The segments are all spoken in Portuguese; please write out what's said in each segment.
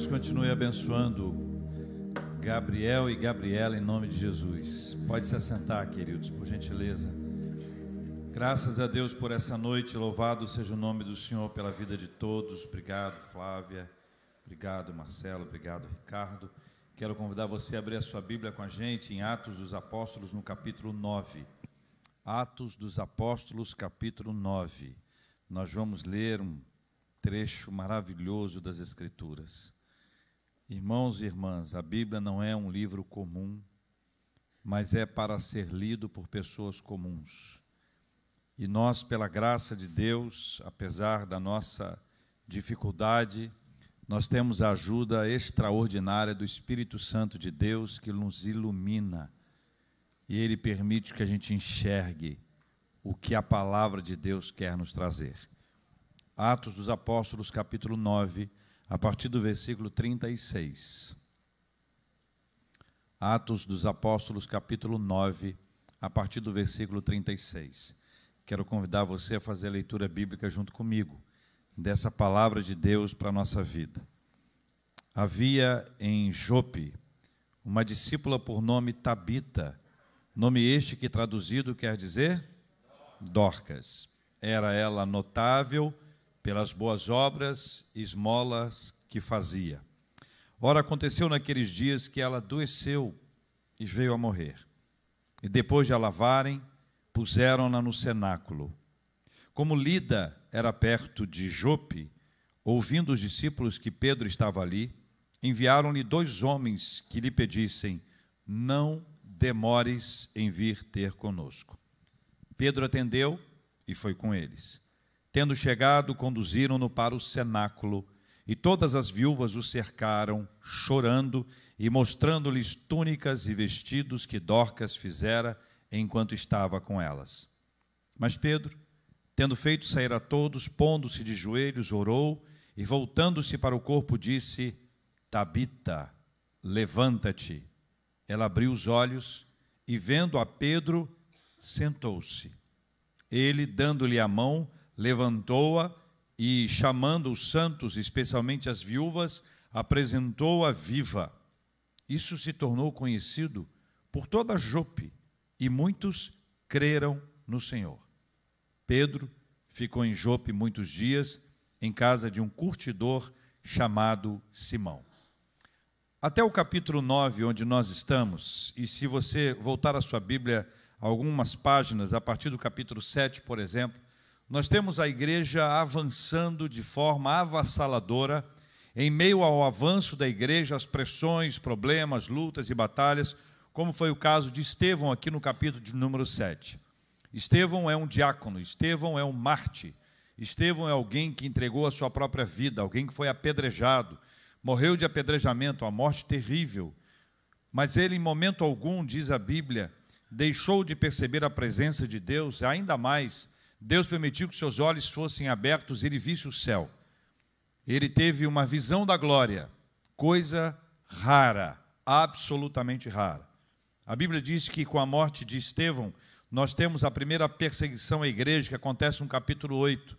Deus continue abençoando Gabriel e Gabriela em nome de Jesus. Pode se assentar, queridos, por gentileza. Graças a Deus por essa noite. Louvado seja o nome do Senhor pela vida de todos. Obrigado, Flávia. Obrigado, Marcelo. Obrigado, Ricardo. Quero convidar você a abrir a sua Bíblia com a gente em Atos dos Apóstolos, no capítulo 9. Atos dos Apóstolos, capítulo 9. Nós vamos ler um trecho maravilhoso das Escrituras. Irmãos e irmãs, a Bíblia não é um livro comum, mas é para ser lido por pessoas comuns. E nós, pela graça de Deus, apesar da nossa dificuldade, nós temos a ajuda extraordinária do Espírito Santo de Deus que nos ilumina e ele permite que a gente enxergue o que a palavra de Deus quer nos trazer. Atos dos Apóstolos, capítulo 9, a partir do versículo 36. Atos dos Apóstolos, capítulo 9, a partir do versículo 36. Quero convidar você a fazer a leitura bíblica junto comigo, dessa palavra de Deus para a nossa vida. Havia em Jope uma discípula por nome Tabita, nome este que traduzido quer dizer Dorcas. Era ela notável pelas boas obras e esmolas que fazia. Ora, aconteceu naqueles dias que ela adoeceu e veio a morrer. E depois de a lavarem, puseram-na no cenáculo. Como Lida era perto de Jope, ouvindo os discípulos que Pedro estava ali, enviaram-lhe dois homens que lhe pedissem: Não demores em vir ter conosco. Pedro atendeu e foi com eles. Tendo chegado, conduziram-no para o cenáculo, e todas as viúvas o cercaram, chorando e mostrando-lhes túnicas e vestidos que Dorcas fizera enquanto estava com elas. Mas Pedro, tendo feito sair a todos, pondo-se de joelhos, orou e, voltando-se para o corpo, disse: Tabita, levanta-te. Ela abriu os olhos e, vendo a Pedro, sentou-se. Ele, dando-lhe a mão, levantou-a e, chamando os santos, especialmente as viúvas, apresentou-a viva. Isso se tornou conhecido por toda Jope e muitos creram no Senhor. Pedro ficou em Jope muitos dias, em casa de um curtidor chamado Simão. Até o capítulo 9, onde nós estamos, e se você voltar a sua Bíblia algumas páginas, a partir do capítulo 7, por exemplo, nós temos a igreja avançando de forma avassaladora, em meio ao avanço da igreja, as pressões, problemas, lutas e batalhas, como foi o caso de Estevão aqui no capítulo de número 7. Estevão é um diácono, Estevão é um mártir, Estevão é alguém que entregou a sua própria vida, alguém que foi apedrejado, morreu de apedrejamento, uma morte terrível. Mas ele, em momento algum, diz a Bíblia, deixou de perceber a presença de Deus, ainda mais Deus permitiu que seus olhos fossem abertos e ele visse o céu. Ele teve uma visão da glória, coisa rara, absolutamente rara. A Bíblia diz que com a morte de Estevão, nós temos a primeira perseguição à igreja, que acontece no capítulo 8,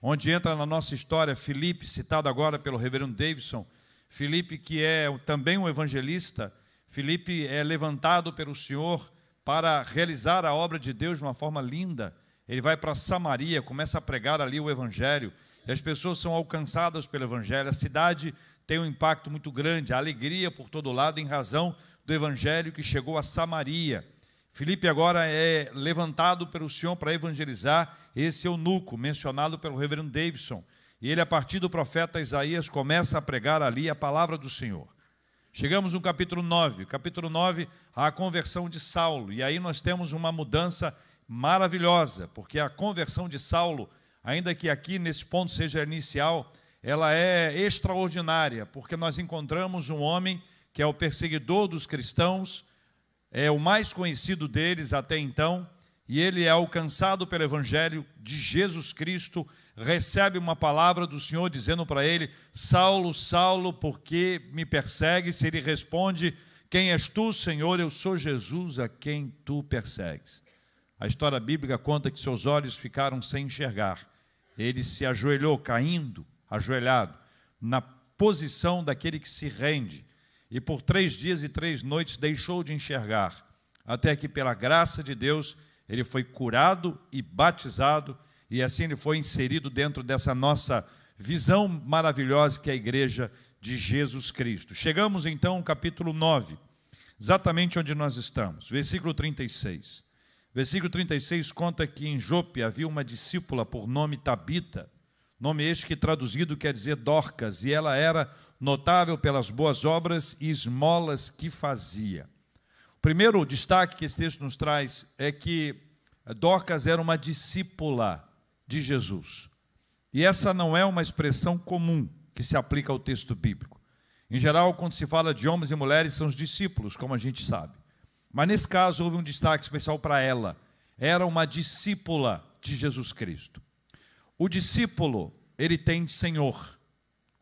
onde entra na nossa história Filipe, citado agora pelo reverendo Davidson. Filipe, que é também um evangelista, Filipe é levantado pelo Senhor para realizar a obra de Deus de uma forma linda. Ele vai para Samaria, começa a pregar ali o Evangelho, e as pessoas são alcançadas pelo Evangelho. A cidade tem um impacto muito grande, a alegria por todo lado em razão do Evangelho que chegou a Samaria. Filipe agora é levantado pelo Senhor para evangelizar esse eunuco, mencionado pelo reverendo Davidson. E ele, a partir do profeta Isaías, começa a pregar ali a palavra do Senhor. Chegamos no capítulo 9. Capítulo 9, a conversão de Saulo. E aí nós temos uma mudança maravilhosa, porque a conversão de Saulo, ainda que aqui nesse ponto seja inicial, ela é extraordinária, porque nós encontramos um homem que é o perseguidor dos cristãos, é o mais conhecido deles até então, e ele é alcançado pelo evangelho de Jesus Cristo, recebe uma palavra do Senhor dizendo para ele: Saulo, Saulo, por que me persegues? Ele responde: Quem és tu, Senhor? Eu sou Jesus a quem tu persegues. A história bíblica conta que seus olhos ficaram sem enxergar. Ele se ajoelhou, caindo, ajoelhado, na posição daquele que se rende e por três dias e três noites deixou de enxergar, até que, pela graça de Deus, ele foi curado e batizado, e assim ele foi inserido dentro dessa nossa visão maravilhosa que é a igreja de Jesus Cristo. Chegamos então ao capítulo 9, exatamente onde nós estamos, versículo 36. Versículo 36 conta que em Jope havia uma discípula por nome Tabita, nome este que traduzido quer dizer Dorcas, e ela era notável pelas boas obras e esmolas que fazia. O primeiro destaque que esse texto nos traz é que Dorcas era uma discípula de Jesus. E essa não é uma expressão comum que se aplica ao texto bíblico. Em geral, quando se fala de homens e mulheres, são os discípulos, como a gente sabe. Mas nesse caso, houve um destaque especial para ela. Era uma discípula de Jesus Cristo. O discípulo, ele tem Senhor.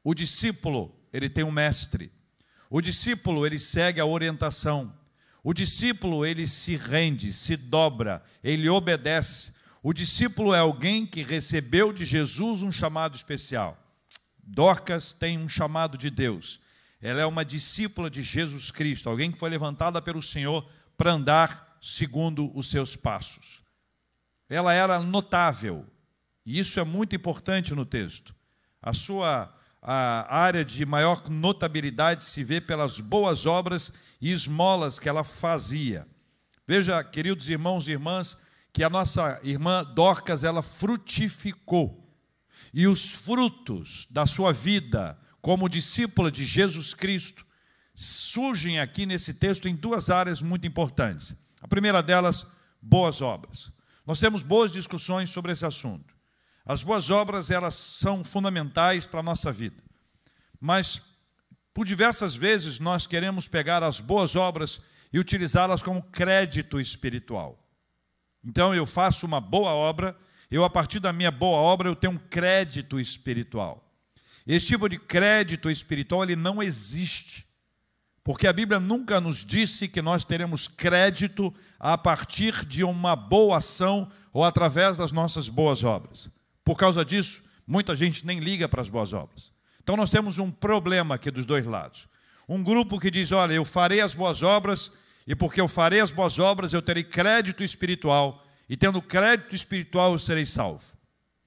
O discípulo, ele tem um mestre. O discípulo, ele segue a orientação. O discípulo, ele se rende, se dobra, ele obedece. O discípulo é alguém que recebeu de Jesus um chamado especial. Dorcas tem um chamado de Deus. Ela é uma discípula de Jesus Cristo, alguém que foi levantada pelo Senhor para andar segundo os seus passos. Ela era notável, e isso é muito importante no texto. A sua a área de maior notabilidade se vê pelas boas obras e esmolas que ela fazia. Veja, queridos irmãos e irmãs, que a nossa irmã Dorcas ela frutificou. E os frutos da sua vida como discípula de Jesus Cristo surgem aqui nesse texto em duas áreas muito importantes. A primeira delas, boas obras. Nós temos boas discussões sobre esse assunto. As boas obras, elas são fundamentais para a nossa vida. Mas, por diversas vezes, nós queremos pegar as boas obras e utilizá-las como crédito espiritual. Então, eu faço uma boa obra, eu, a partir da minha boa obra, eu tenho um crédito espiritual. Esse tipo de crédito espiritual, ele não existe. Porque a Bíblia nunca nos disse que nós teremos crédito a partir de uma boa ação ou através das nossas boas obras. Por causa disso, muita gente nem liga para as boas obras. Então nós temos um problema aqui dos dois lados. Um grupo que diz: olha, eu farei as boas obras, e porque eu farei as boas obras, eu terei crédito espiritual, e tendo crédito espiritual, eu serei salvo.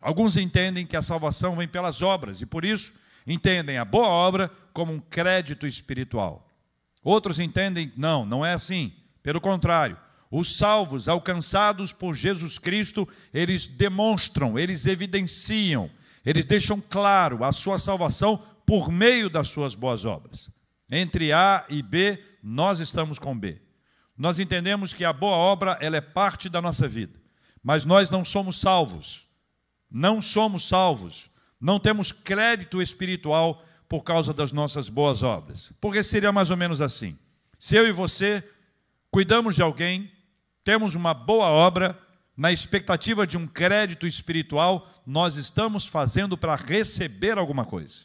Alguns entendem que a salvação vem pelas obras, e por isso entendem a boa obra como um crédito espiritual. Outros entendem, não, não é assim. Pelo contrário, os salvos, alcançados por Jesus Cristo, eles demonstram, eles evidenciam, eles deixam claro a sua salvação por meio das suas boas obras. Entre A e B, nós estamos com B. Nós entendemos que a boa obra ela é parte da nossa vida, mas nós não somos salvos. Não somos salvos. Não temos crédito espiritual por causa das nossas boas obras. Porque seria mais ou menos assim: se eu e você cuidamos de alguém, temos uma boa obra, na expectativa de um crédito espiritual, nós estamos fazendo para receber alguma coisa.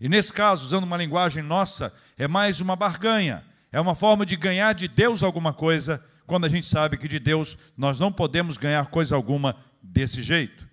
E nesse caso, usando uma linguagem nossa, é mais uma barganha, é uma forma de ganhar de Deus alguma coisa, quando a gente sabe que de Deus nós não podemos ganhar coisa alguma desse jeito.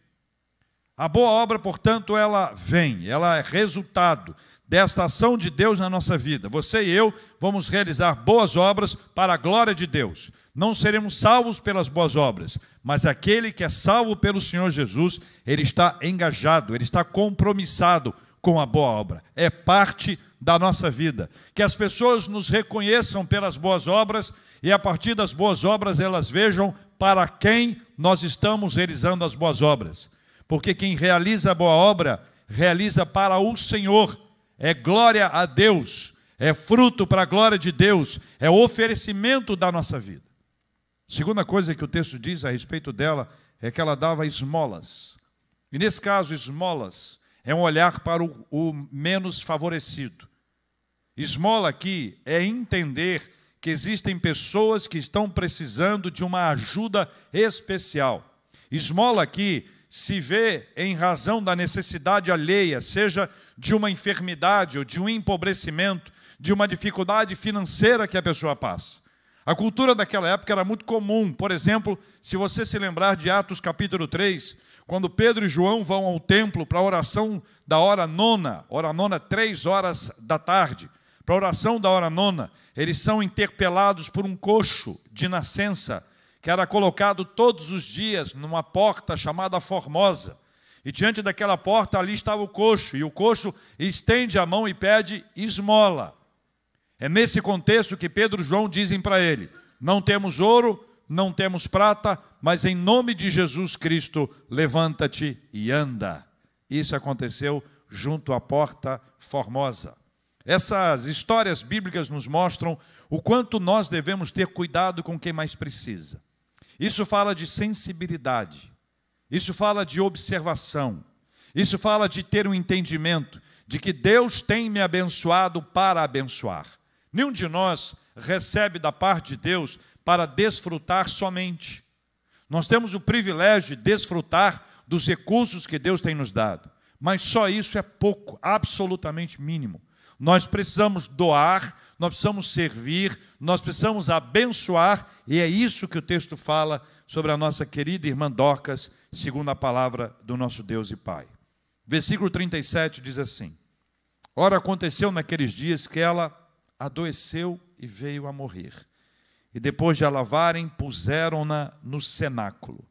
A boa obra, portanto, ela vem, ela é resultado desta ação de Deus na nossa vida. Você e eu vamos realizar boas obras para a glória de Deus não seremos salvos pelas boas obras, mas aquele que é salvo pelo Senhor Jesus, ele está engajado, ele está compromissado com a boa obra. É parte da nossa vida. Que as pessoas nos reconheçam pelas boas obras e a partir das boas obras elas vejam para quem nós estamos realizando as boas obras. Porque quem realiza a boa obra, realiza para o Senhor. É glória a Deus, é fruto para a glória de Deus, é oferecimento da nossa vida. Segunda coisa que o texto diz a respeito dela é que ela dava esmolas. E nesse caso, esmolas é um olhar para o, o menos favorecido. Esmola aqui é entender que existem pessoas que estão precisando de uma ajuda especial. Esmola aqui se vê em razão da necessidade alheia, seja de uma enfermidade ou de um empobrecimento, de uma dificuldade financeira que a pessoa passa. A cultura daquela época era muito comum. Por exemplo, se você se lembrar de Atos capítulo 3, quando Pedro e João vão ao templo para a oração da hora nona, hora nona, três horas da tarde, para a oração da hora nona, eles são interpelados por um coxo de nascença, que era colocado todos os dias numa porta chamada Formosa. E diante daquela porta ali estava o coxo, e o coxo estende a mão e pede esmola. É nesse contexto que Pedro e João dizem para ele: Não temos ouro, não temos prata, mas em nome de Jesus Cristo, levanta-te e anda. Isso aconteceu junto à porta formosa. Essas histórias bíblicas nos mostram o quanto nós devemos ter cuidado com quem mais precisa. Isso fala de sensibilidade, isso fala de observação, isso fala de ter um entendimento de que Deus tem me abençoado para abençoar. Nenhum de nós recebe da parte de Deus para desfrutar somente. Nós temos o privilégio de desfrutar dos recursos que Deus tem nos dado, mas só isso é pouco, absolutamente mínimo. Nós precisamos doar, nós precisamos servir, nós precisamos abençoar, e é isso que o texto fala sobre a nossa querida irmã Docas, segundo a palavra do nosso Deus e Pai. Versículo 37 diz assim: Ora, aconteceu naqueles dias que ela adoeceu e veio a morrer e depois de a lavarem, puseram-na no cenáculo.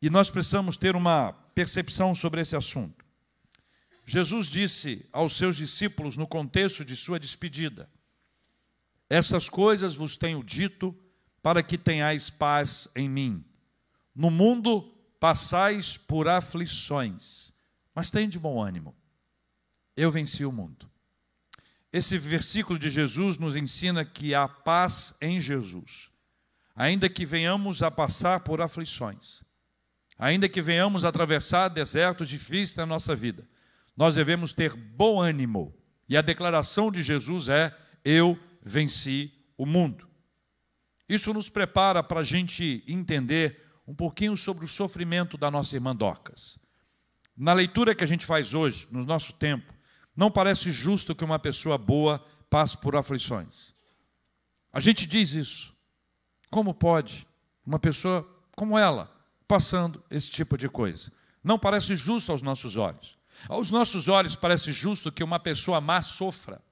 E nós precisamos ter uma percepção sobre esse assunto. Jesus disse aos seus discípulos, no contexto de sua despedida: Estas coisas vos tenho dito para que tenhais paz em mim. No mundo passais por aflições, mas tem de bom ânimo. Eu venci o mundo. Esse versículo de Jesus nos ensina que há paz em Jesus, ainda que venhamos a passar por aflições, ainda que venhamos a atravessar desertos difíceis na nossa vida, nós devemos ter bom ânimo. E a declaração de Jesus é: Eu venci o mundo. Isso nos prepara para a gente entender um pouquinho sobre o sofrimento da nossa irmã Docas. Na leitura que a gente faz hoje, no nosso tempo, não parece justo que uma pessoa boa passe por aflições. A gente diz isso. Como pode uma pessoa como ela passando esse tipo de coisa? Não parece justo aos nossos olhos. Aos nossos olhos parece justo que uma pessoa má sofra.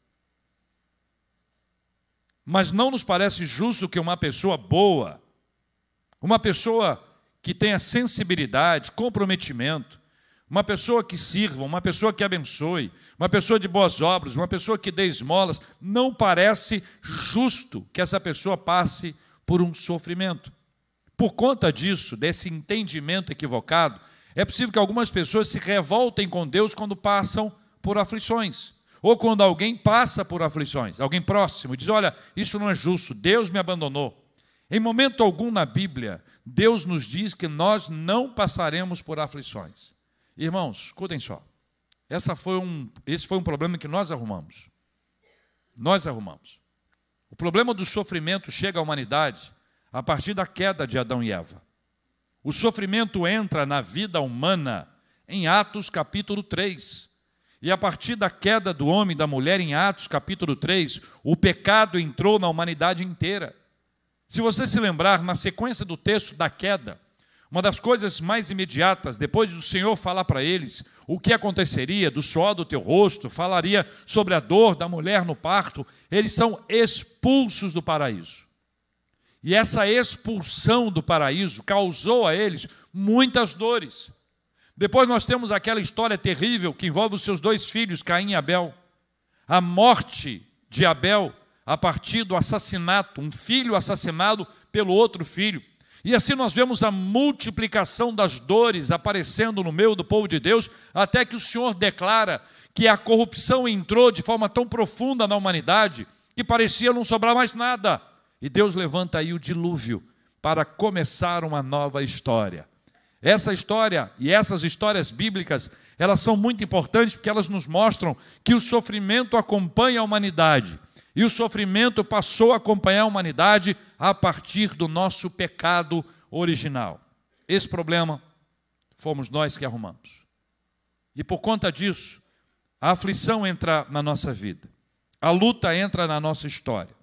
Mas não nos parece justo que uma pessoa boa, uma pessoa que tenha sensibilidade, comprometimento, uma pessoa que sirva, uma pessoa que abençoe, uma pessoa de boas obras, uma pessoa que dê esmolas, não parece justo que essa pessoa passe por um sofrimento. Por conta disso, desse entendimento equivocado, é possível que algumas pessoas se revoltem com Deus quando passam por aflições. Ou quando alguém passa por aflições, alguém próximo, diz: Olha, isso não é justo, Deus me abandonou. Em momento algum na Bíblia, Deus nos diz que nós não passaremos por aflições. Irmãos, escutem só. Essa foi um, esse foi um problema que nós arrumamos. Nós arrumamos. O problema do sofrimento chega à humanidade a partir da queda de Adão e Eva. O sofrimento entra na vida humana em Atos capítulo 3. E a partir da queda do homem e da mulher em Atos capítulo 3, o pecado entrou na humanidade inteira. Se você se lembrar, na sequência do texto da queda, uma das coisas mais imediatas, depois do Senhor falar para eles o que aconteceria, do suor do teu rosto, falaria sobre a dor da mulher no parto, eles são expulsos do paraíso. E essa expulsão do paraíso causou a eles muitas dores. Depois nós temos aquela história terrível que envolve os seus dois filhos, Caim e Abel. A morte de Abel a partir do assassinato, um filho assassinado pelo outro filho. E assim nós vemos a multiplicação das dores aparecendo no meio do povo de Deus, até que o Senhor declara que a corrupção entrou de forma tão profunda na humanidade que parecia não sobrar mais nada. E Deus levanta aí o dilúvio para começar uma nova história. Essa história e essas histórias bíblicas, elas são muito importantes porque elas nos mostram que o sofrimento acompanha a humanidade e o sofrimento passou a acompanhar a humanidade a partir do nosso pecado original. Esse problema fomos nós que arrumamos. E por conta disso, a aflição entra na nossa vida, a luta entra na nossa história.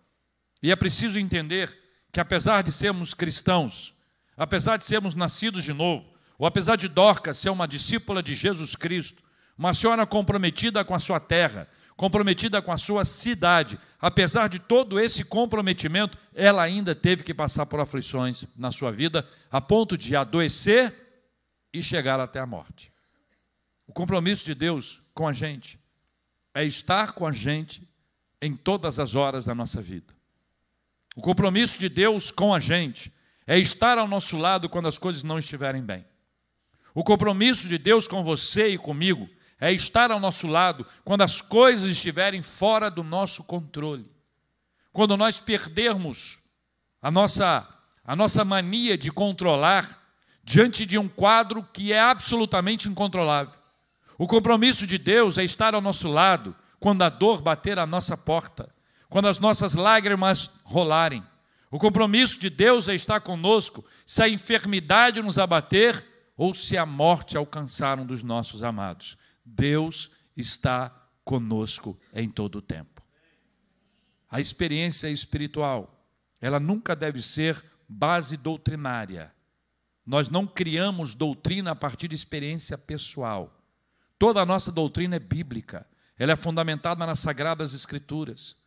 E é preciso entender que, apesar de sermos cristãos, apesar de sermos nascidos de novo, ou apesar de Dorcas ser uma discípula de Jesus Cristo, uma senhora comprometida com a sua terra, comprometida com a sua cidade, apesar de todo esse comprometimento, ela ainda teve que passar por aflições na sua vida, a ponto de adoecer e chegar até a morte. O compromisso de Deus com a gente é estar com a gente em todas as horas da nossa vida. O compromisso de Deus com a gente é estar ao nosso lado quando as coisas não estiverem bem. O compromisso de Deus com você e comigo é estar ao nosso lado quando as coisas estiverem fora do nosso controle. Quando nós perdermos a nossa, a nossa mania de controlar diante de um quadro que é absolutamente incontrolável. O compromisso de Deus é estar ao nosso lado quando a dor bater à nossa porta, quando as nossas lágrimas rolarem. O compromisso de Deus é estar conosco se a enfermidade nos abater ou se a morte alcançar um dos nossos amados. Deus está conosco em todo o tempo. A experiência espiritual, ela nunca deve ser base doutrinária. Nós não criamos doutrina a partir de experiência pessoal. Toda a nossa doutrina é bíblica, ela é fundamentada nas sagradas escrituras.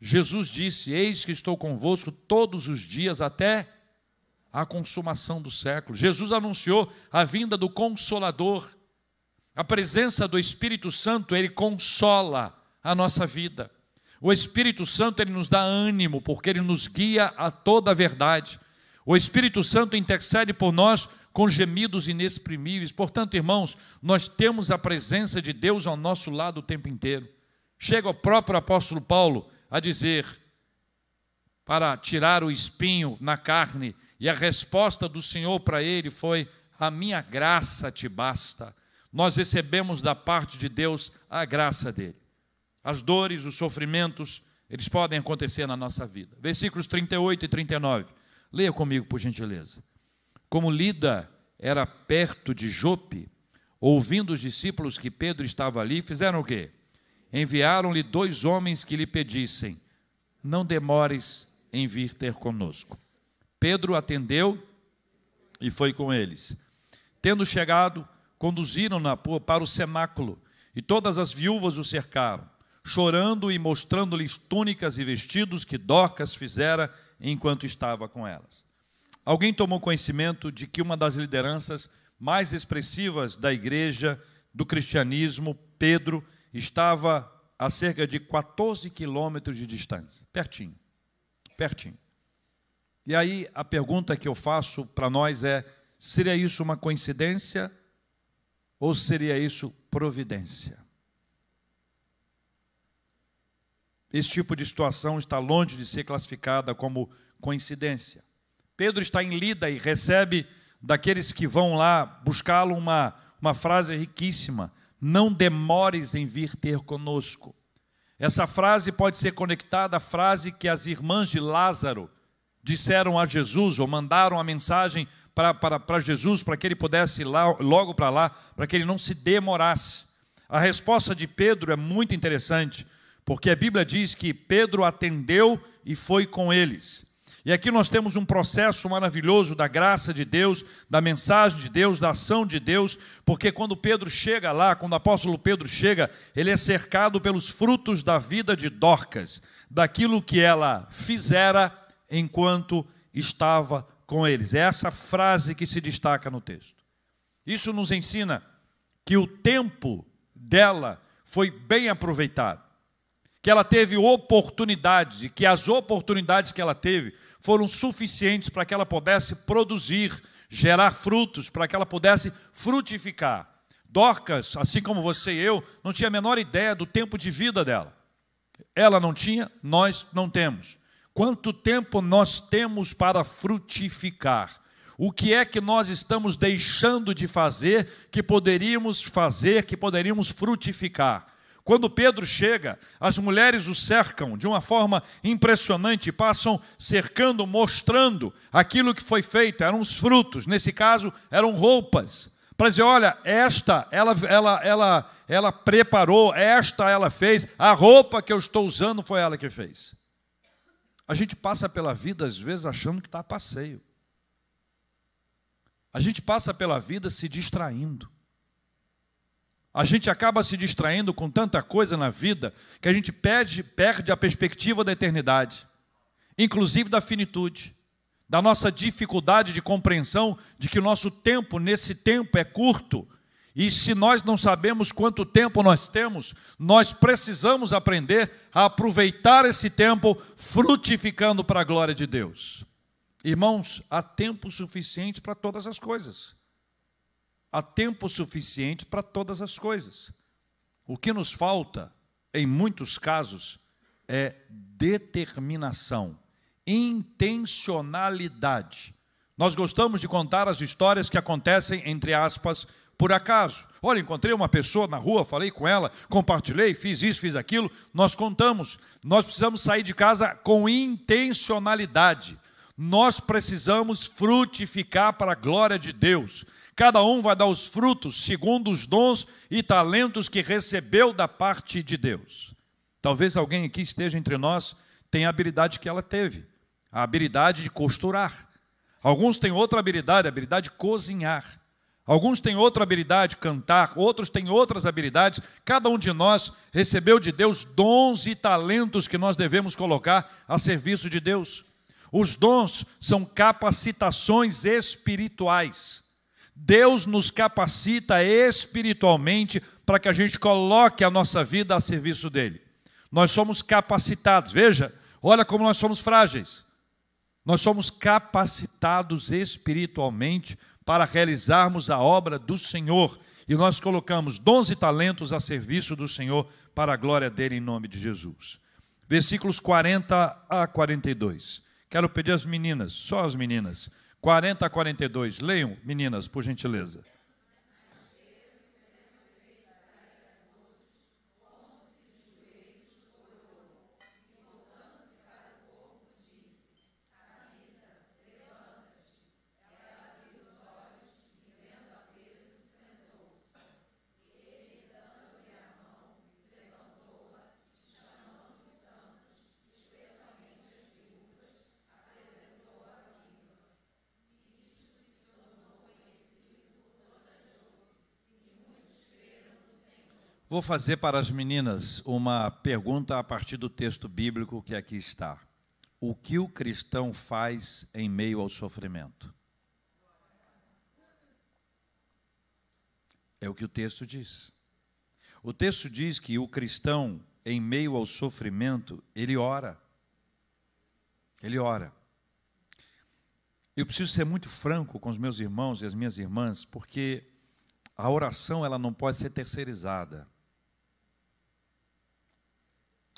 Jesus disse: Eis que estou convosco todos os dias até a consumação do século. Jesus anunciou a vinda do Consolador. A presença do Espírito Santo, ele consola a nossa vida. O Espírito Santo, ele nos dá ânimo, porque ele nos guia a toda a verdade. O Espírito Santo intercede por nós com gemidos inexprimíveis. Portanto, irmãos, nós temos a presença de Deus ao nosso lado o tempo inteiro. Chega o próprio apóstolo Paulo a dizer: para tirar o espinho na carne e a resposta do Senhor para ele foi: A minha graça te basta. Nós recebemos da parte de Deus a graça dele. As dores, os sofrimentos, eles podem acontecer na nossa vida. Versículos 38 e 39. Leia comigo, por gentileza. Como Lida era perto de Jope, ouvindo os discípulos que Pedro estava ali, fizeram o quê? Enviaram-lhe dois homens que lhe pedissem: Não demores em vir ter conosco. Pedro atendeu e foi com eles. Tendo chegado, conduziram-na para o cenáculo, e todas as viúvas o cercaram, chorando e mostrando-lhes túnicas e vestidos que Dorcas fizera enquanto estava com elas. Alguém tomou conhecimento de que uma das lideranças mais expressivas da igreja, do cristianismo, Pedro, estava a cerca de 14 quilômetros de distância, pertinho, pertinho. E aí a pergunta que eu faço para nós é: seria isso uma coincidência ou seria isso providência? Esse tipo de situação está longe de ser classificada como coincidência. Pedro está em Lida e recebe daqueles que vão lá buscá-lo uma, uma frase riquíssima: Não demores em vir ter conosco. Essa frase pode ser conectada à frase que as irmãs de Lázaro disseram a Jesus, ou mandaram a mensagem para Jesus, para que ele pudesse ir lá, logo para lá, para que ele não se demorasse. A resposta de Pedro é muito interessante, porque a Bíblia diz que Pedro atendeu e foi com eles. E aqui nós temos um processo maravilhoso da graça de Deus, da mensagem de Deus, da ação de Deus, porque quando Pedro chega lá, quando o apóstolo Pedro chega, ele é cercado pelos frutos da vida de Dorcas, daquilo que ela fizera enquanto estava com eles. É essa frase que se destaca no texto. Isso nos ensina que o tempo dela foi bem aproveitado, que ela teve oportunidades e que as oportunidades que ela teve foram suficientes para que ela pudesse produzir, gerar frutos, para que ela pudesse frutificar. Dorcas, assim como você e eu, não tinha a menor ideia do tempo de vida dela. Ela não tinha, nós não temos. Quanto tempo nós temos para frutificar? O que é que nós estamos deixando de fazer que poderíamos fazer, que poderíamos frutificar? Quando Pedro chega, as mulheres o cercam de uma forma impressionante, passam cercando, mostrando aquilo que foi feito, eram os frutos, nesse caso eram roupas, para dizer: olha, esta ela, ela, ela, ela preparou, esta ela fez, a roupa que eu estou usando foi ela que fez. A gente passa pela vida, às vezes, achando que está a passeio. A gente passa pela vida se distraindo. A gente acaba se distraindo com tanta coisa na vida que a gente perde, perde a perspectiva da eternidade, inclusive da finitude, da nossa dificuldade de compreensão de que o nosso tempo nesse tempo é curto. E se nós não sabemos quanto tempo nós temos, nós precisamos aprender a aproveitar esse tempo frutificando para a glória de Deus. Irmãos, há tempo suficiente para todas as coisas. Há tempo suficiente para todas as coisas. O que nos falta, em muitos casos, é determinação, intencionalidade. Nós gostamos de contar as histórias que acontecem, entre aspas, por acaso. Olha, encontrei uma pessoa na rua, falei com ela, compartilhei, fiz isso, fiz aquilo. Nós contamos. Nós precisamos sair de casa com intencionalidade nós precisamos frutificar para a glória de Deus. Cada um vai dar os frutos segundo os dons e talentos que recebeu da parte de Deus. Talvez alguém aqui esteja entre nós tenha a habilidade que ela teve, a habilidade de costurar. Alguns têm outra habilidade, a habilidade de cozinhar. Alguns têm outra habilidade, cantar, outros têm outras habilidades. Cada um de nós recebeu de Deus dons e talentos que nós devemos colocar a serviço de Deus. Os dons são capacitações espirituais. Deus nos capacita espiritualmente para que a gente coloque a nossa vida a serviço dele. Nós somos capacitados, veja, olha como nós somos frágeis. Nós somos capacitados espiritualmente para realizarmos a obra do Senhor e nós colocamos dons e talentos a serviço do Senhor para a glória dele em nome de Jesus. Versículos 40 a 42. Quero pedir às meninas, só as meninas, 40 a 42. Leiam, meninas, por gentileza. Vou fazer para as meninas uma pergunta a partir do texto bíblico que aqui está. O que o cristão faz em meio ao sofrimento? É o que o texto diz. O texto diz que o cristão, em meio ao sofrimento, ele ora. Ele ora. Eu preciso ser muito franco com os meus irmãos e as minhas irmãs, porque a oração ela não pode ser terceirizada.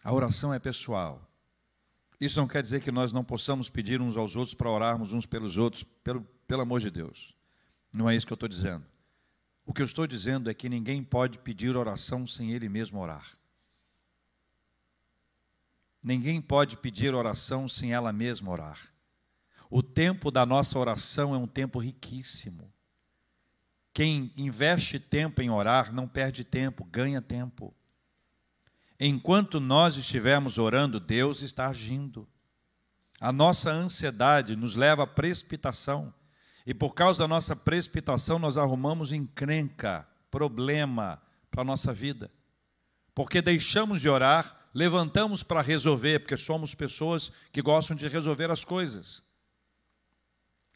A oração é pessoal. Isso não quer dizer que nós não possamos pedir uns aos outros para orarmos uns pelos outros, pelo, pelo amor de Deus. Não é isso que eu estou dizendo. O que eu estou dizendo é que ninguém pode pedir oração sem ele mesmo orar. Ninguém pode pedir oração sem ela mesma orar. O tempo da nossa oração é um tempo riquíssimo. Quem investe tempo em orar não perde tempo, ganha tempo. Enquanto nós estivermos orando, Deus está agindo. A nossa ansiedade nos leva à precipitação. E por causa da nossa precipitação, nós arrumamos encrenca, problema para a nossa vida. Porque deixamos de orar, levantamos para resolver, porque somos pessoas que gostam de resolver as coisas.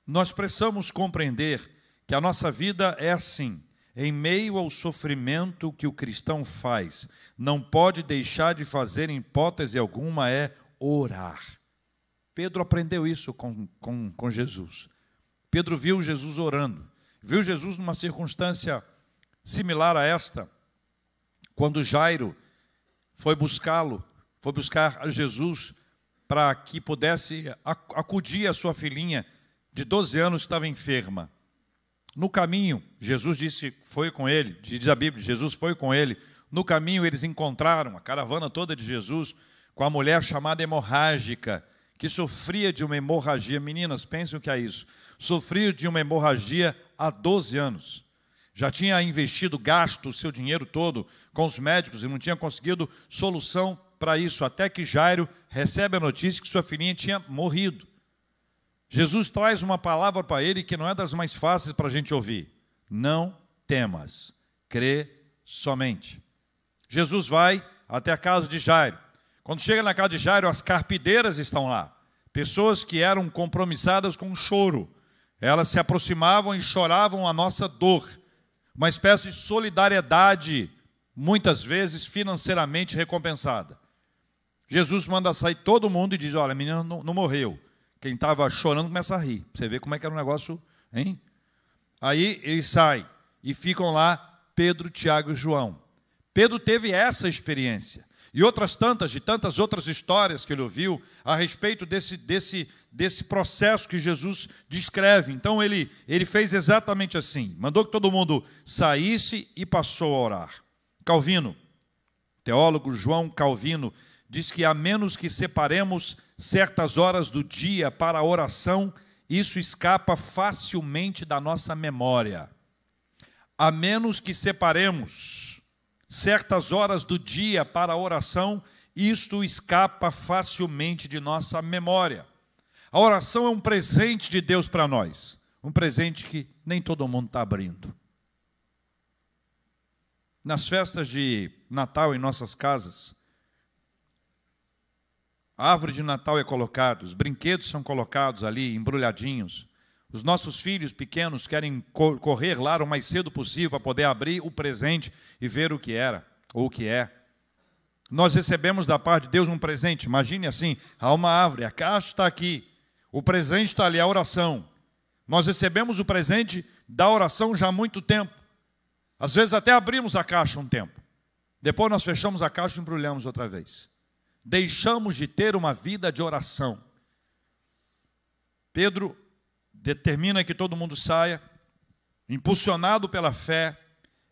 Nós precisamos compreender que a nossa vida é assim. Em meio ao sofrimento que o cristão faz, não pode deixar de fazer em hipótese alguma é orar. Pedro aprendeu isso com, com, com Jesus. Pedro viu Jesus orando, viu Jesus numa circunstância similar a esta, quando Jairo foi buscá-lo, foi buscar a Jesus para que pudesse acudir a sua filhinha de 12 anos que estava enferma. No caminho, Jesus disse, foi com ele, diz a Bíblia, Jesus foi com ele. No caminho eles encontraram a caravana toda de Jesus com a mulher chamada hemorrágica, que sofria de uma hemorragia. Meninas, pensem o que é isso. Sofria de uma hemorragia há 12 anos. Já tinha investido, gasto o seu dinheiro todo com os médicos e não tinha conseguido solução para isso, até que Jairo recebe a notícia que sua filhinha tinha morrido. Jesus traz uma palavra para ele que não é das mais fáceis para a gente ouvir. Não temas, crê somente. Jesus vai até a casa de Jairo. Quando chega na casa de Jairo, as carpideiras estão lá. Pessoas que eram compromissadas com choro. Elas se aproximavam e choravam a nossa dor. Uma espécie de solidariedade, muitas vezes financeiramente recompensada. Jesus manda sair todo mundo e diz: Olha, a menina não, não morreu. Quem estava chorando começa a rir. Você vê como é que era um negócio, hein? Aí eles saem e ficam lá Pedro, Tiago e João. Pedro teve essa experiência. E outras tantas, de tantas outras histórias que ele ouviu a respeito desse, desse, desse processo que Jesus descreve. Então ele, ele fez exatamente assim: mandou que todo mundo saísse e passou a orar. Calvino, teólogo João Calvino, diz que a menos que separemos certas horas do dia para a oração, isso escapa facilmente da nossa memória. A menos que separemos certas horas do dia para a oração, isto escapa facilmente de nossa memória. A oração é um presente de Deus para nós, um presente que nem todo mundo está abrindo. Nas festas de Natal em nossas casas, a árvore de Natal é colocada, os brinquedos são colocados ali, embrulhadinhos. Os nossos filhos pequenos querem correr lá o mais cedo possível para poder abrir o presente e ver o que era ou o que é. Nós recebemos da parte de Deus um presente. Imagine assim: há uma árvore, a caixa está aqui, o presente está ali, a oração. Nós recebemos o presente da oração já há muito tempo. Às vezes até abrimos a caixa um tempo. Depois nós fechamos a caixa e embrulhamos outra vez deixamos de ter uma vida de oração. Pedro determina que todo mundo saia, impulsionado pela fé,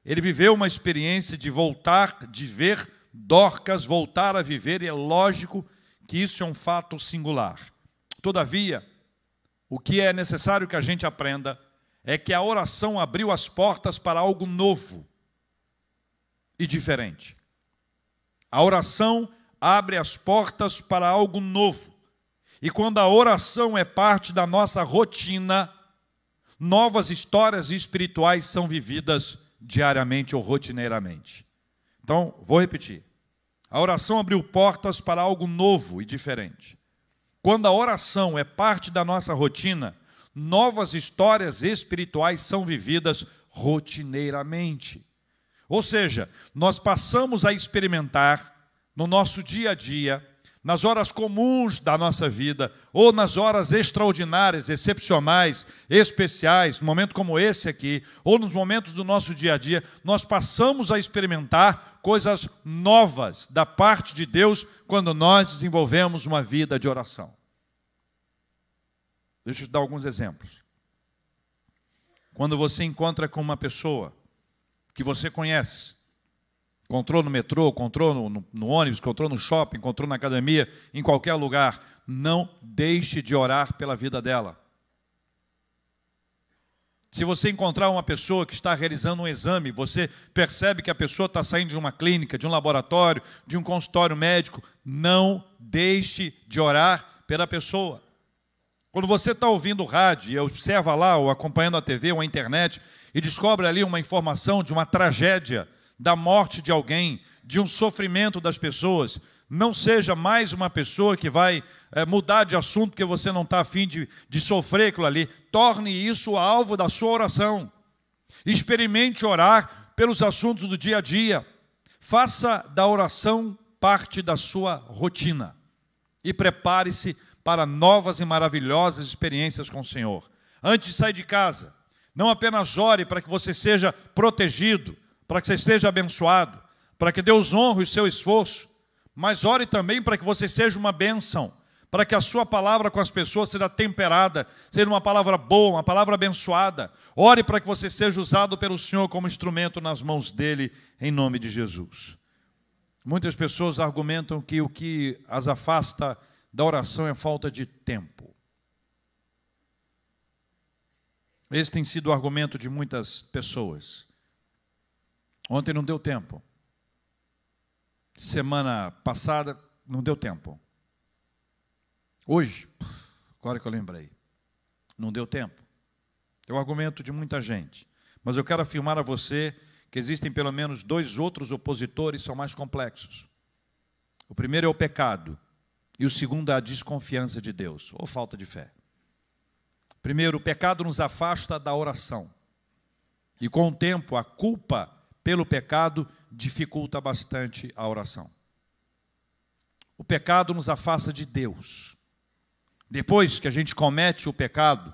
ele viveu uma experiência de voltar, de ver Dorcas voltar a viver, e é lógico que isso é um fato singular. Todavia, o que é necessário que a gente aprenda é que a oração abriu as portas para algo novo e diferente. A oração abre as portas para algo novo. E quando a oração é parte da nossa rotina, novas histórias espirituais são vividas diariamente ou rotineiramente. Então, vou repetir. A oração abriu portas para algo novo e diferente. Quando a oração é parte da nossa rotina, novas histórias espirituais são vividas rotineiramente. Ou seja, nós passamos a experimentar no nosso dia a dia, nas horas comuns da nossa vida, ou nas horas extraordinárias, excepcionais, especiais, no momento como esse aqui, ou nos momentos do nosso dia a dia, nós passamos a experimentar coisas novas da parte de Deus quando nós desenvolvemos uma vida de oração. Deixa eu te dar alguns exemplos. Quando você encontra com uma pessoa que você conhece, Encontrou no metrô, encontrou no, no, no, ônibus, encontrou no shopping, encontrou na academia, em qualquer lugar. Não deixe de orar pela vida dela. Se você encontrar uma pessoa que está realizando um exame, você percebe que a pessoa está saindo de uma clínica, de um laboratório, de um consultório médico, não deixe de orar pela pessoa. Quando você está ouvindo rádio e observa lá, ou acompanhando a TV ou a internet, e descobre ali uma informação de uma tragédia, da morte de alguém, de um sofrimento das pessoas. Não seja mais uma pessoa que vai é, mudar de assunto porque você não está afim de, de sofrer aquilo ali. Torne isso alvo da sua oração. Experimente orar pelos assuntos do dia a dia. Faça da oração parte da sua rotina. E prepare-se para novas e maravilhosas experiências com o Senhor. Antes de sair de casa, não apenas ore para que você seja protegido, para que você esteja abençoado, para que Deus honre o seu esforço, mas ore também para que você seja uma bênção, para que a sua palavra com as pessoas seja temperada, seja uma palavra boa, uma palavra abençoada. Ore para que você seja usado pelo Senhor como instrumento nas mãos dele, em nome de Jesus. Muitas pessoas argumentam que o que as afasta da oração é falta de tempo. Esse tem sido o argumento de muitas pessoas. Ontem não deu tempo. Semana passada não deu tempo. Hoje, agora que eu lembrei, Não deu tempo. É o argumento de muita gente. Mas eu quero afirmar a você que existem pelo menos dois outros opositores, são mais complexos. O primeiro é o pecado, e o segundo é a desconfiança de Deus, ou falta de fé. Primeiro, o pecado nos afasta da oração. E com o tempo, a culpa pelo pecado dificulta bastante a oração. O pecado nos afasta de Deus. Depois que a gente comete o pecado,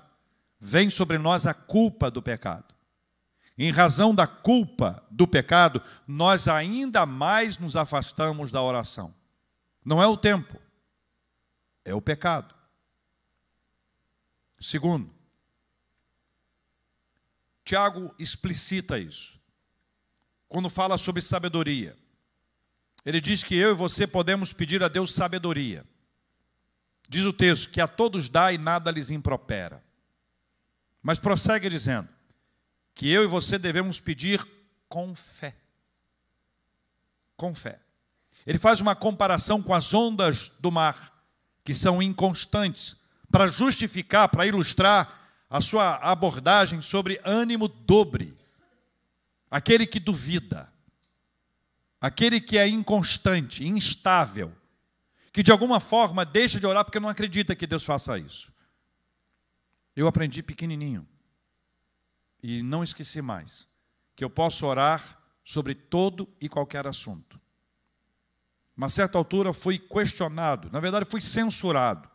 vem sobre nós a culpa do pecado. Em razão da culpa do pecado, nós ainda mais nos afastamos da oração. Não é o tempo, é o pecado. Segundo, Tiago explicita isso. Quando fala sobre sabedoria, ele diz que eu e você podemos pedir a Deus sabedoria. Diz o texto que a todos dá e nada lhes impropera. Mas prossegue dizendo que eu e você devemos pedir com fé. Com fé. Ele faz uma comparação com as ondas do mar, que são inconstantes, para justificar, para ilustrar a sua abordagem sobre ânimo dobre. Aquele que duvida, aquele que é inconstante, instável, que de alguma forma deixa de orar porque não acredita que Deus faça isso. Eu aprendi pequenininho e não esqueci mais que eu posso orar sobre todo e qualquer assunto. Uma certa altura fui questionado, na verdade fui censurado.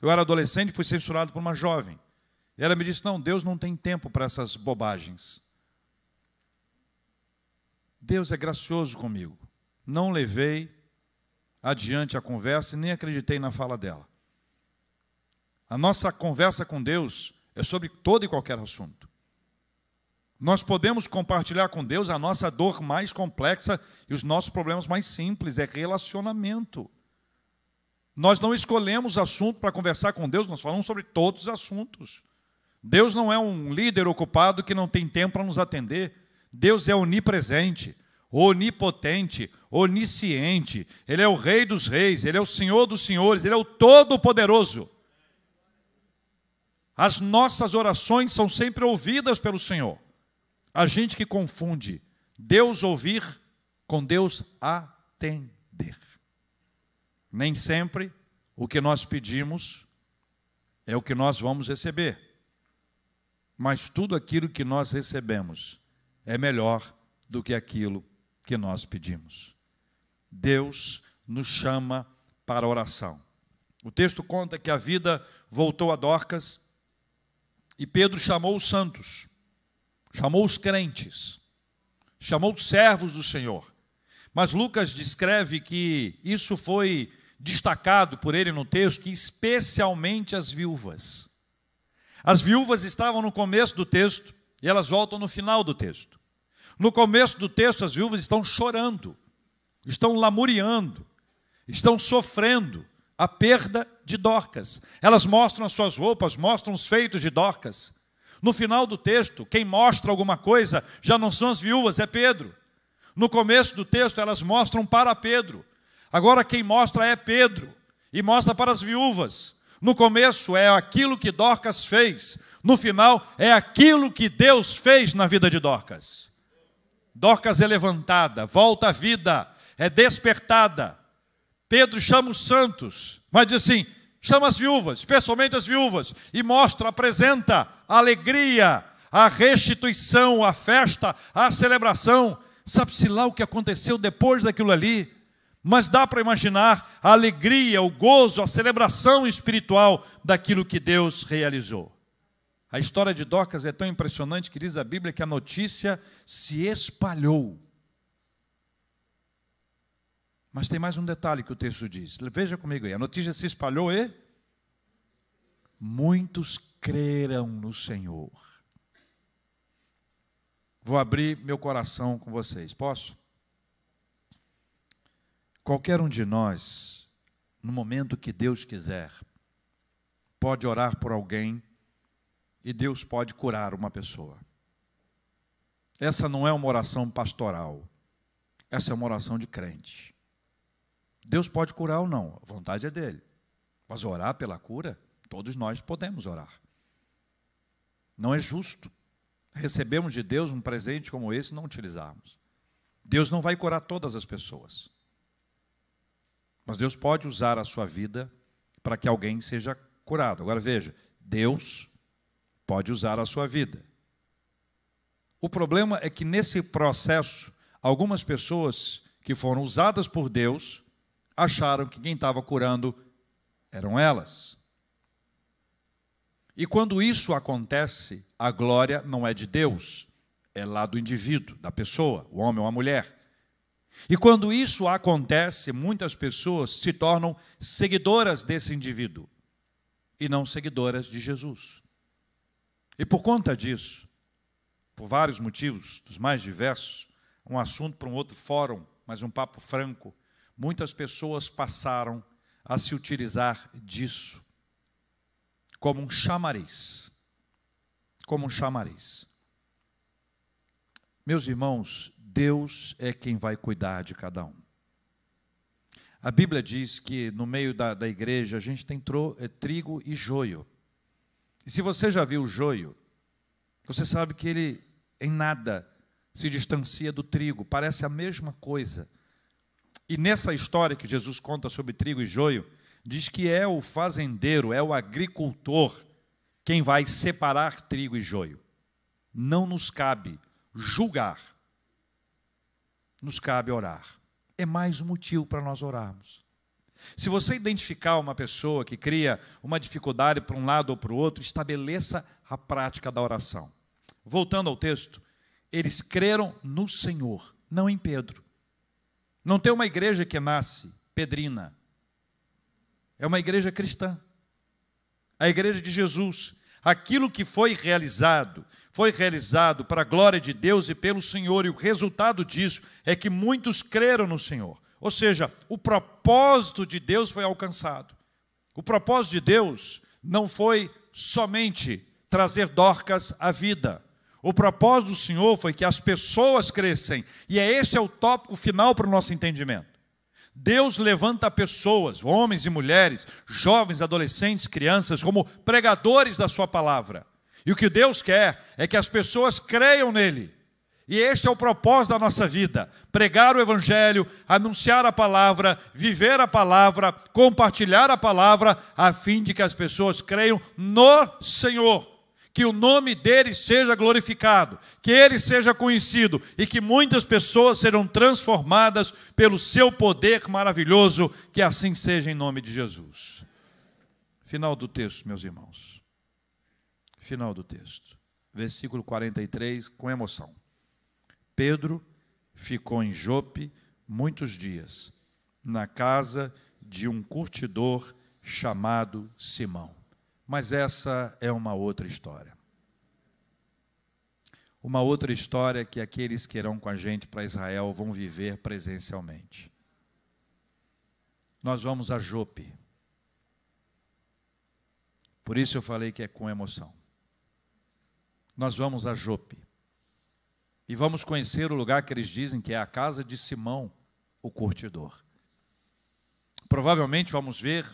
Eu era adolescente e fui censurado por uma jovem. E ela me disse: Não, Deus não tem tempo para essas bobagens. Deus é gracioso comigo. Não levei adiante a conversa e nem acreditei na fala dela. A nossa conversa com Deus é sobre todo e qualquer assunto. Nós podemos compartilhar com Deus a nossa dor mais complexa e os nossos problemas mais simples, é relacionamento. Nós não escolhemos assunto para conversar com Deus, nós falamos sobre todos os assuntos. Deus não é um líder ocupado que não tem tempo para nos atender. Deus é onipresente, onipotente, onisciente. Ele é o Rei dos Reis, Ele é o Senhor dos Senhores, Ele é o Todo-Poderoso. As nossas orações são sempre ouvidas pelo Senhor. A gente que confunde Deus ouvir com Deus atender. Nem sempre o que nós pedimos é o que nós vamos receber. Mas tudo aquilo que nós recebemos é melhor do que aquilo que nós pedimos. Deus nos chama para oração. O texto conta que a vida voltou a Dorcas e Pedro chamou os santos, chamou os crentes, chamou os servos do Senhor. Mas Lucas descreve que isso foi destacado por ele no texto, que especialmente as viúvas. As viúvas estavam no começo do texto e elas voltam no final do texto. No começo do texto, as viúvas estão chorando, estão lamuriando, estão sofrendo a perda de Dorcas. Elas mostram as suas roupas, mostram os feitos de Dorcas. No final do texto, quem mostra alguma coisa já não são as viúvas, é Pedro. No começo do texto, elas mostram para Pedro. Agora, quem mostra é Pedro e mostra para as viúvas. No começo é aquilo que Dorcas fez, no final é aquilo que Deus fez na vida de Dorcas. Dorcas é levantada, volta à vida, é despertada. Pedro chama os santos, mas diz assim: chama as viúvas, especialmente as viúvas, e mostra, apresenta a alegria, a restituição, a festa, a celebração. Sabe-se lá o que aconteceu depois daquilo ali? Mas dá para imaginar a alegria, o gozo, a celebração espiritual daquilo que Deus realizou. A história de Docas é tão impressionante que diz a Bíblia que a notícia se espalhou. Mas tem mais um detalhe que o texto diz. Veja comigo aí. A notícia se espalhou e muitos creram no Senhor. Vou abrir meu coração com vocês, posso? Qualquer um de nós, no momento que Deus quiser, pode orar por alguém e Deus pode curar uma pessoa. Essa não é uma oração pastoral, essa é uma oração de crente. Deus pode curar ou não, a vontade é dele. Mas orar pela cura, todos nós podemos orar. Não é justo. Recebemos de Deus um presente como esse e não utilizarmos. Deus não vai curar todas as pessoas. Mas Deus pode usar a sua vida para que alguém seja curado. Agora veja, Deus pode usar a sua vida. O problema é que nesse processo, algumas pessoas que foram usadas por Deus acharam que quem estava curando eram elas. E quando isso acontece, a glória não é de Deus, é lá do indivíduo, da pessoa, o homem ou a mulher. E quando isso acontece, muitas pessoas se tornam seguidoras desse indivíduo e não seguidoras de Jesus. E por conta disso, por vários motivos, dos mais diversos, um assunto para um outro fórum, mas um papo franco, muitas pessoas passaram a se utilizar disso como um chamariz. Como um chamariz. Meus irmãos, Deus é quem vai cuidar de cada um. A Bíblia diz que no meio da, da igreja a gente tem tro, é, trigo e joio. E se você já viu o joio, você sabe que ele em nada se distancia do trigo, parece a mesma coisa. E nessa história que Jesus conta sobre trigo e joio, diz que é o fazendeiro, é o agricultor quem vai separar trigo e joio. Não nos cabe julgar, nos cabe orar. É mais um motivo para nós orarmos. Se você identificar uma pessoa que cria uma dificuldade para um lado ou para o outro, estabeleça a prática da oração. Voltando ao texto, eles creram no Senhor, não em Pedro. Não tem uma igreja que nasce pedrina. É uma igreja cristã. A igreja de Jesus. Aquilo que foi realizado, foi realizado para a glória de Deus e pelo Senhor, e o resultado disso é que muitos creram no Senhor. Ou seja, o propósito de Deus foi alcançado. O propósito de Deus não foi somente trazer Dorcas à vida. O propósito do Senhor foi que as pessoas crescem, e é esse é o tópico final para o nosso entendimento. Deus levanta pessoas, homens e mulheres, jovens, adolescentes, crianças, como pregadores da Sua palavra. E o que Deus quer é que as pessoas creiam nele. E este é o propósito da nossa vida: pregar o Evangelho, anunciar a palavra, viver a palavra, compartilhar a palavra, a fim de que as pessoas creiam no Senhor que o nome dele seja glorificado, que ele seja conhecido e que muitas pessoas serão transformadas pelo seu poder maravilhoso, que assim seja em nome de Jesus. Final do texto, meus irmãos. Final do texto. Versículo 43, com emoção. Pedro ficou em Jope muitos dias, na casa de um curtidor chamado Simão. Mas essa é uma outra história. Uma outra história que aqueles que irão com a gente para Israel vão viver presencialmente. Nós vamos a Jope. Por isso eu falei que é com emoção. Nós vamos a Jope. E vamos conhecer o lugar que eles dizem que é a casa de Simão, o curtidor. Provavelmente vamos ver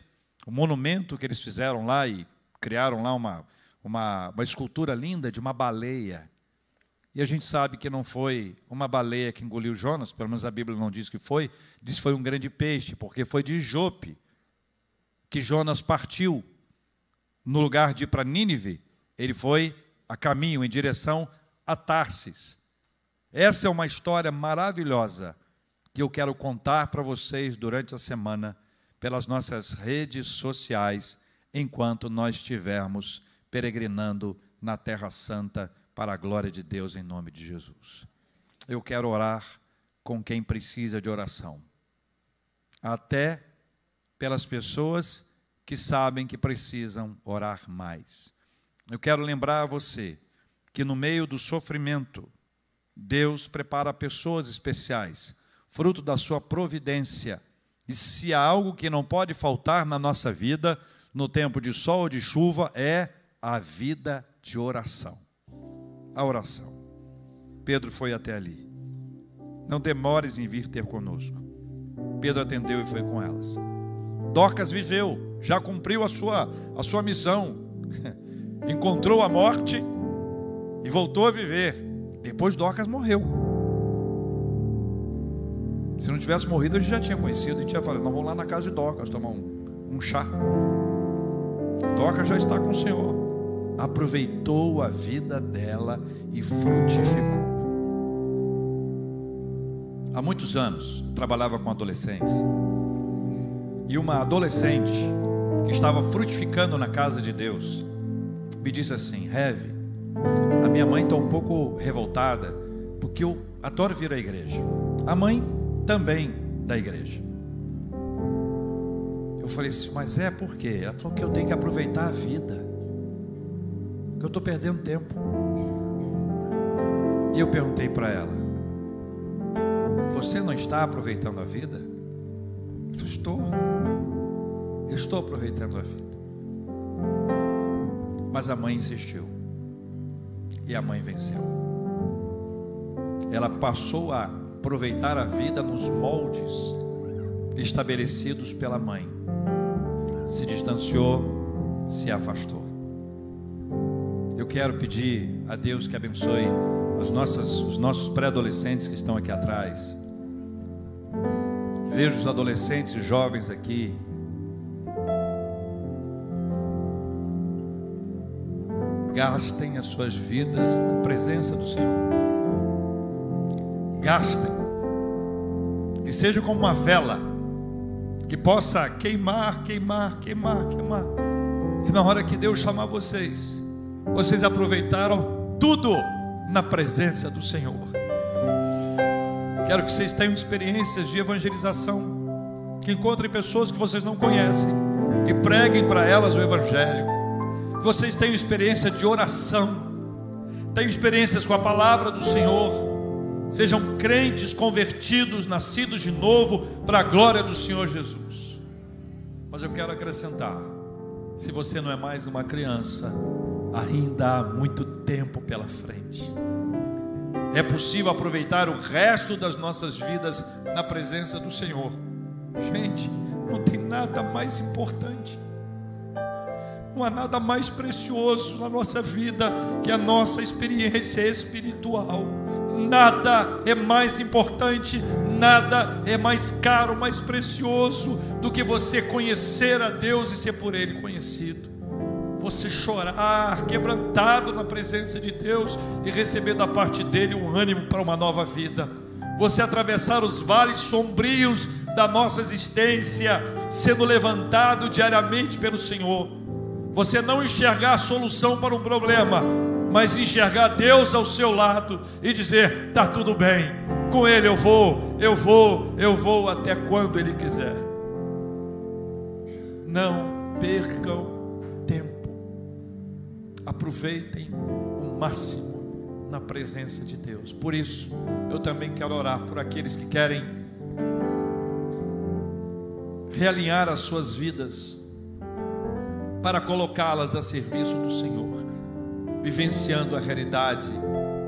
o monumento que eles fizeram lá e criaram lá uma, uma, uma escultura linda de uma baleia. E a gente sabe que não foi uma baleia que engoliu Jonas, pelo menos a Bíblia não diz que foi, diz que foi um grande peixe, porque foi de Jope que Jonas partiu. No lugar de ir para Nínive, ele foi a caminho, em direção a Tarsis. Essa é uma história maravilhosa que eu quero contar para vocês durante a semana pelas nossas redes sociais enquanto nós estivermos peregrinando na Terra Santa para a glória de Deus em nome de Jesus. Eu quero orar com quem precisa de oração, até pelas pessoas que sabem que precisam orar mais. Eu quero lembrar a você que no meio do sofrimento, Deus prepara pessoas especiais, fruto da sua providência. E se há algo que não pode faltar na nossa vida, no tempo de sol ou de chuva é a vida de oração. A oração. Pedro foi até ali. Não demores em vir ter conosco. Pedro atendeu e foi com elas. Docas viveu, já cumpriu a sua, a sua missão. Encontrou a morte e voltou a viver. Depois Docas morreu. Se não tivesse morrido, a gente já tinha conhecido. A gente ia falar, nós vamos lá na casa de Docas tomar um, um chá. Docas já está com o Senhor. Aproveitou a vida dela e frutificou. Há muitos anos, trabalhava com adolescentes. E uma adolescente que estava frutificando na casa de Deus me disse assim: Heve, a minha mãe está um pouco revoltada porque eu adoro vir à igreja. A mãe também da igreja. Eu falei assim, mas é por quê? Ela falou que eu tenho que aproveitar a vida, que eu estou perdendo tempo. E eu perguntei para ela: Você não está aproveitando a vida? Eu falei, estou. Eu estou aproveitando a vida. Mas a mãe insistiu. E a mãe venceu. Ela passou a aproveitar a vida nos moldes estabelecidos pela mãe. Se distanciou, se afastou. Eu quero pedir a Deus que abençoe as nossas, os nossos pré-adolescentes que estão aqui atrás. Vejo os adolescentes e jovens aqui. Gastem as suas vidas na presença do Senhor. Gastem. Que seja como uma vela que possa queimar, queimar, queimar, queimar. E na hora que Deus chamar vocês, vocês aproveitaram tudo na presença do Senhor. Quero que vocês tenham experiências de evangelização, que encontrem pessoas que vocês não conhecem e preguem para elas o Evangelho. Vocês tenham experiência de oração, tenham experiências com a palavra do Senhor sejam crentes convertidos, nascidos de novo, para a glória do Senhor Jesus. Mas eu quero acrescentar: se você não é mais uma criança, ainda há muito tempo pela frente. É possível aproveitar o resto das nossas vidas na presença do Senhor. Gente, não tem nada mais importante. Não há nada mais precioso na nossa vida que a nossa experiência espiritual nada é mais importante, nada é mais caro, mais precioso do que você conhecer a Deus e ser por Ele conhecido. Você chorar quebrantado na presença de Deus e receber da parte dele um ânimo para uma nova vida. Você atravessar os vales sombrios da nossa existência, sendo levantado diariamente pelo Senhor. Você não enxergar a solução para um problema, mas enxergar Deus ao seu lado e dizer: está tudo bem, com Ele eu vou, eu vou, eu vou até quando Ele quiser. Não percam tempo, aproveitem o máximo na presença de Deus. Por isso, eu também quero orar por aqueles que querem realinhar as suas vidas para colocá-las a serviço do Senhor vivenciando a realidade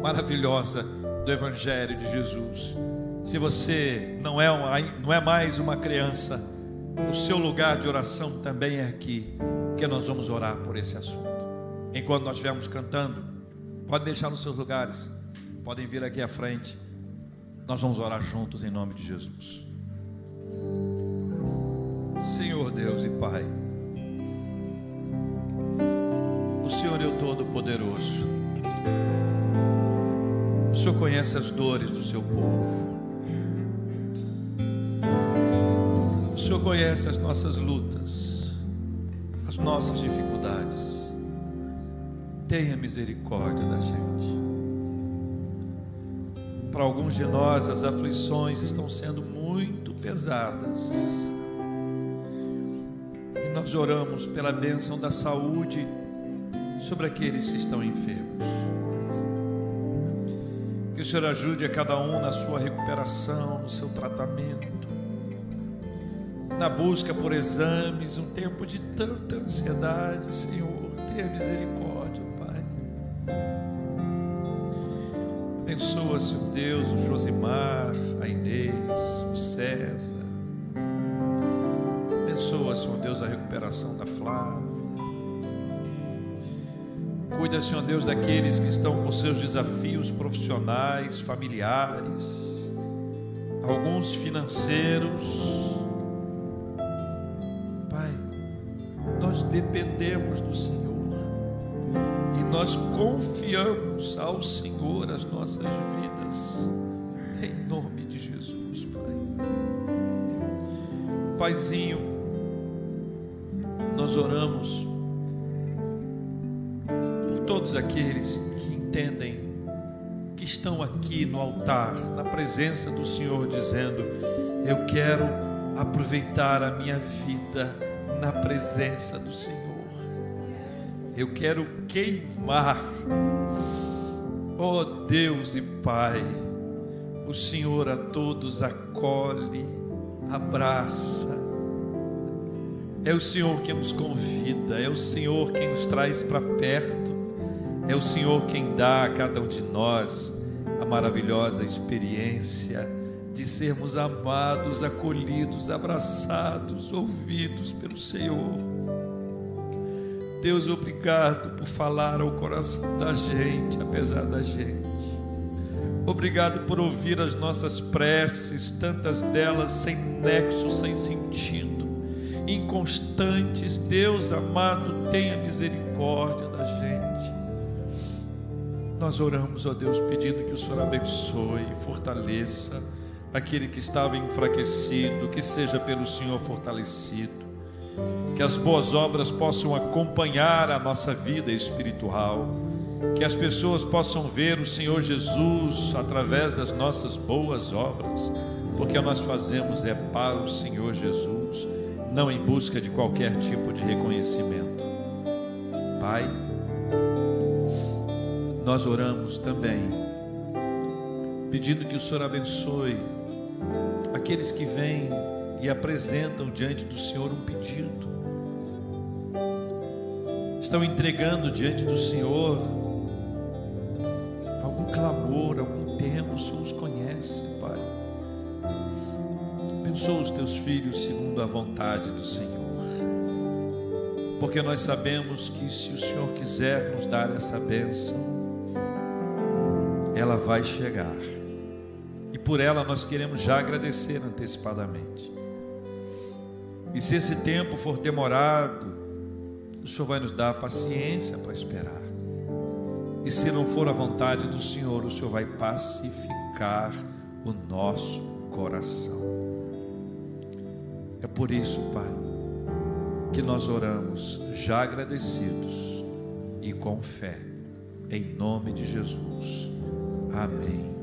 maravilhosa do Evangelho de Jesus. Se você não é, uma, não é mais uma criança, o seu lugar de oração também é aqui, que nós vamos orar por esse assunto. Enquanto nós estivermos cantando, pode deixar nos seus lugares, podem vir aqui à frente, nós vamos orar juntos em nome de Jesus. Senhor Deus e Pai. O Todo-Poderoso. O Senhor conhece as dores do seu povo. O Senhor conhece as nossas lutas, as nossas dificuldades. Tenha misericórdia da gente. Para alguns de nós, as aflições estão sendo muito pesadas. E nós oramos pela bênção da saúde sobre aqueles que estão enfermos. Que o Senhor ajude a cada um na sua recuperação, no seu tratamento, na busca por exames, um tempo de tanta ansiedade, Senhor, tenha misericórdia, Pai. Abençoa, Senhor Deus, o Josimar, a Inês, o César. Abençoa, Senhor Deus, a recuperação da Flávia. Cuida, Senhor Deus, daqueles que estão com seus desafios profissionais, familiares, alguns financeiros. Pai, nós dependemos do Senhor e nós confiamos ao Senhor as nossas vidas, em nome de Jesus, Pai. Paizinho, nós oramos todos aqueles que entendem que estão aqui no altar, na presença do Senhor, dizendo: Eu quero aproveitar a minha vida na presença do Senhor. Eu quero queimar. Oh Deus e Pai, o Senhor a todos acolhe, abraça. É o Senhor quem nos convida, é o Senhor quem nos traz para perto, é o Senhor quem dá a cada um de nós a maravilhosa experiência de sermos amados, acolhidos, abraçados, ouvidos pelo Senhor. Deus, obrigado por falar ao coração da gente, apesar da gente. Obrigado por ouvir as nossas preces, tantas delas sem nexo, sem sentido, inconstantes. Deus amado, tenha misericórdia da gente. Nós oramos, ó Deus, pedindo que o Senhor abençoe fortaleça aquele que estava enfraquecido, que seja pelo Senhor fortalecido que as boas obras possam acompanhar a nossa vida espiritual, que as pessoas possam ver o Senhor Jesus através das nossas boas obras, porque nós fazemos é para o Senhor Jesus, não em busca de qualquer tipo de reconhecimento. Pai, nós oramos também, pedindo que o Senhor abençoe aqueles que vêm e apresentam diante do Senhor um pedido estão entregando diante do Senhor algum clamor, algum tema, o Senhor os conhece, Pai. Abençoa os teus filhos segundo a vontade do Senhor, porque nós sabemos que se o Senhor quiser nos dar essa bênção, ela vai chegar, e por ela nós queremos já agradecer antecipadamente. E se esse tempo for demorado, o Senhor vai nos dar paciência para esperar. E se não for a vontade do Senhor, o Senhor vai pacificar o nosso coração. É por isso, Pai, que nós oramos já agradecidos e com fé, em nome de Jesus. Amém.